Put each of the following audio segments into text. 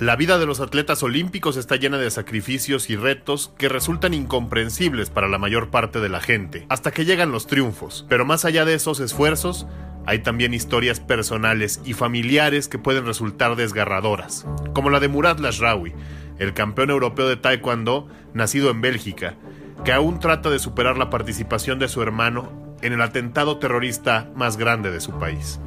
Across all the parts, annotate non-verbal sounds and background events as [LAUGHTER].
La vida de los atletas olímpicos está llena de sacrificios y retos que resultan incomprensibles para la mayor parte de la gente, hasta que llegan los triunfos. Pero más allá de esos esfuerzos, hay también historias personales y familiares que pueden resultar desgarradoras, como la de Murad Lashrawi, el campeón europeo de Taekwondo, nacido en Bélgica, que aún trata de superar la participación de su hermano en el atentado terrorista más grande de su país.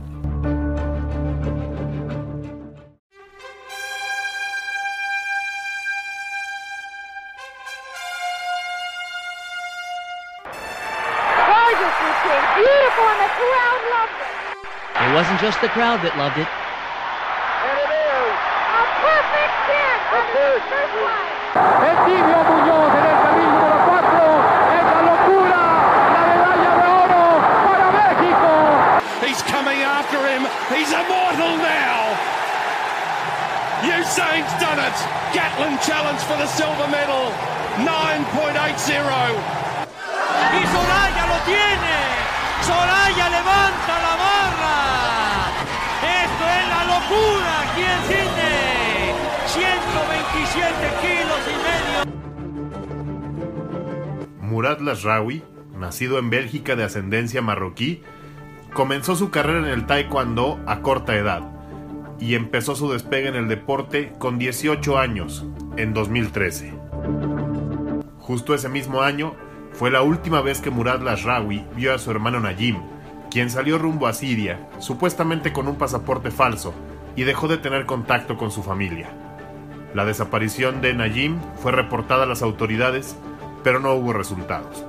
It wasn't just the crowd that loved it. And it is. A perfect kick. The first. First one. El tibio Muñoz en el carril número 4. Es la locura. La medalla de oro para México. He's coming after him. He's immortal now. Usain's done it. Gatlin challenge for the silver medal. 9.80. Y Soraya lo tiene. Soraya levanta la barra. Esto es la locura aquí en Sydney. 127 kilos y medio. Murad Lashrawi, nacido en Bélgica de ascendencia marroquí, comenzó su carrera en el taekwondo a corta edad y empezó su despegue en el deporte con 18 años, en 2013. Justo ese mismo año fue la última vez que Murad Lashrawi vio a su hermano Najim, quien salió rumbo a Siria, supuestamente con un pasaporte falso, y dejó de tener contacto con su familia. La desaparición de Najim fue reportada a las autoridades, pero no hubo resultados.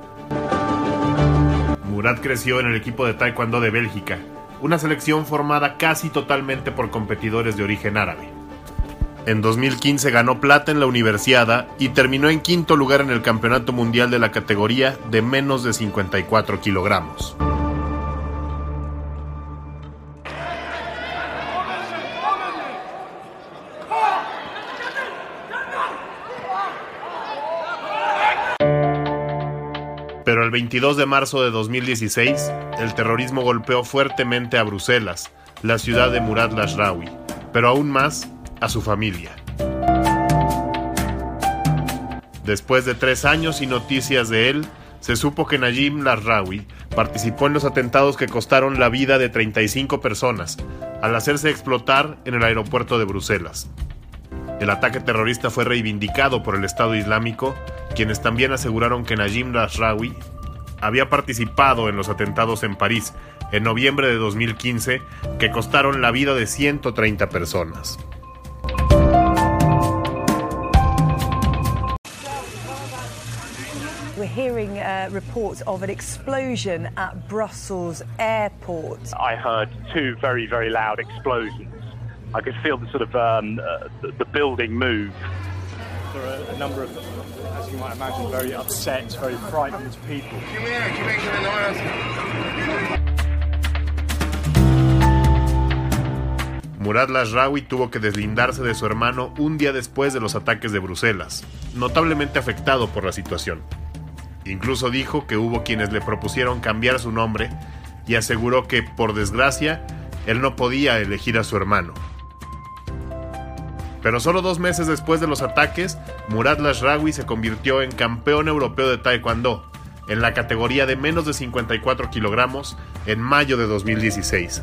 Murad creció en el equipo de Taekwondo de Bélgica, una selección formada casi totalmente por competidores de origen árabe. En 2015 ganó plata en la Universiada y terminó en quinto lugar en el Campeonato Mundial de la categoría de menos de 54 kilogramos. Pero el 22 de marzo de 2016, el terrorismo golpeó fuertemente a Bruselas, la ciudad de Murad Lashrawi, pero aún más a su familia. Después de tres años y noticias de él, se supo que Najim Lashrawi participó en los atentados que costaron la vida de 35 personas al hacerse explotar en el aeropuerto de Bruselas. El ataque terrorista fue reivindicado por el Estado Islámico, quienes también aseguraron que Najim Lashrawi había participado en los atentados en París en noviembre de 2015 que costaron la vida de 130 personas. Hearing uh, reports of an explosion at Brussels airport. I heard two very, very loud explosions. I could feel the sort of um, uh, the, building move. There are a number of, as you might imagine, very upset, very frightened people. Murad Lashrawi tuvo que deslindarse de su hermano un día después de los ataques de Bruselas, notablemente afectado por la situación. Incluso dijo que hubo quienes le propusieron cambiar su nombre y aseguró que, por desgracia, él no podía elegir a su hermano. Pero solo dos meses después de los ataques, Murad Lashrawi se convirtió en campeón europeo de Taekwondo, en la categoría de menos de 54 kilogramos, en mayo de 2016.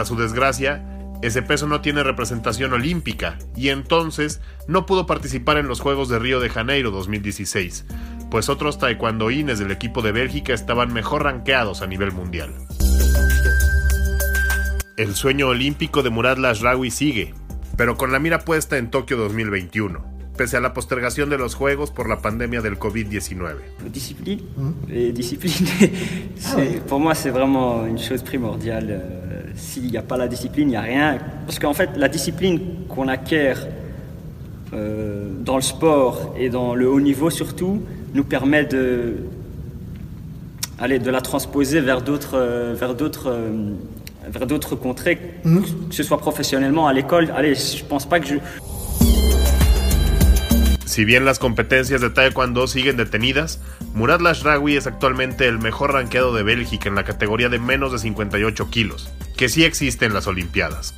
Para su desgracia, ese peso no tiene representación olímpica y entonces no pudo participar en los Juegos de Río de Janeiro 2016, pues otros taekwondoines del equipo de Bélgica estaban mejor rankeados a nivel mundial. El sueño olímpico de Murad Lashrawi sigue, pero con la mira puesta en Tokio 2021, pese a la postergación de los Juegos por la pandemia del COVID-19. Discipline. Les disciplines, [LAUGHS] c'est- pour moi, c'est vraiment une chose primordiale. S'il n'y a pas la discipline, il n'y a rien. Parce qu'en fait, la discipline qu'on acquiert euh, dans le sport et dans le haut niveau surtout nous permet de, de la transposer vers d'autres, euh, vers d'autres, euh, vers d'autres contrées, que ce soit professionnellement à l'école. Allez, je pense pas que je, Si bien las competencias de Taekwondo siguen detenidas, Murad Lashrawi es actualmente el mejor ranqueado de Bélgica en la categoría de menos de 58 kilos, que sí existe en las Olimpiadas.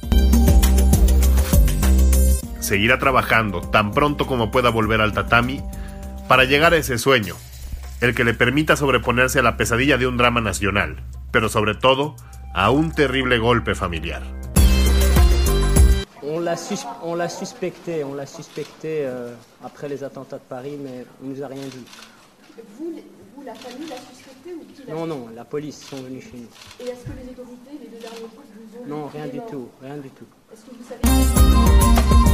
Seguirá trabajando tan pronto como pueda volver al tatami para llegar a ese sueño, el que le permita sobreponerse a la pesadilla de un drama nacional, pero sobre todo a un terrible golpe familiar. On l'a, sus on l'a suspecté, on l'a suspecté euh, après les attentats de Paris, mais on nous a rien dit. Vous, vous la famille l'a suspecté ou qui l'a Non, non, la police sont venus chez nous. Et est-ce que les autorités, les deux derniers jours, vous ont Non, rien du tout, rien du tout. Est-ce que vous savez?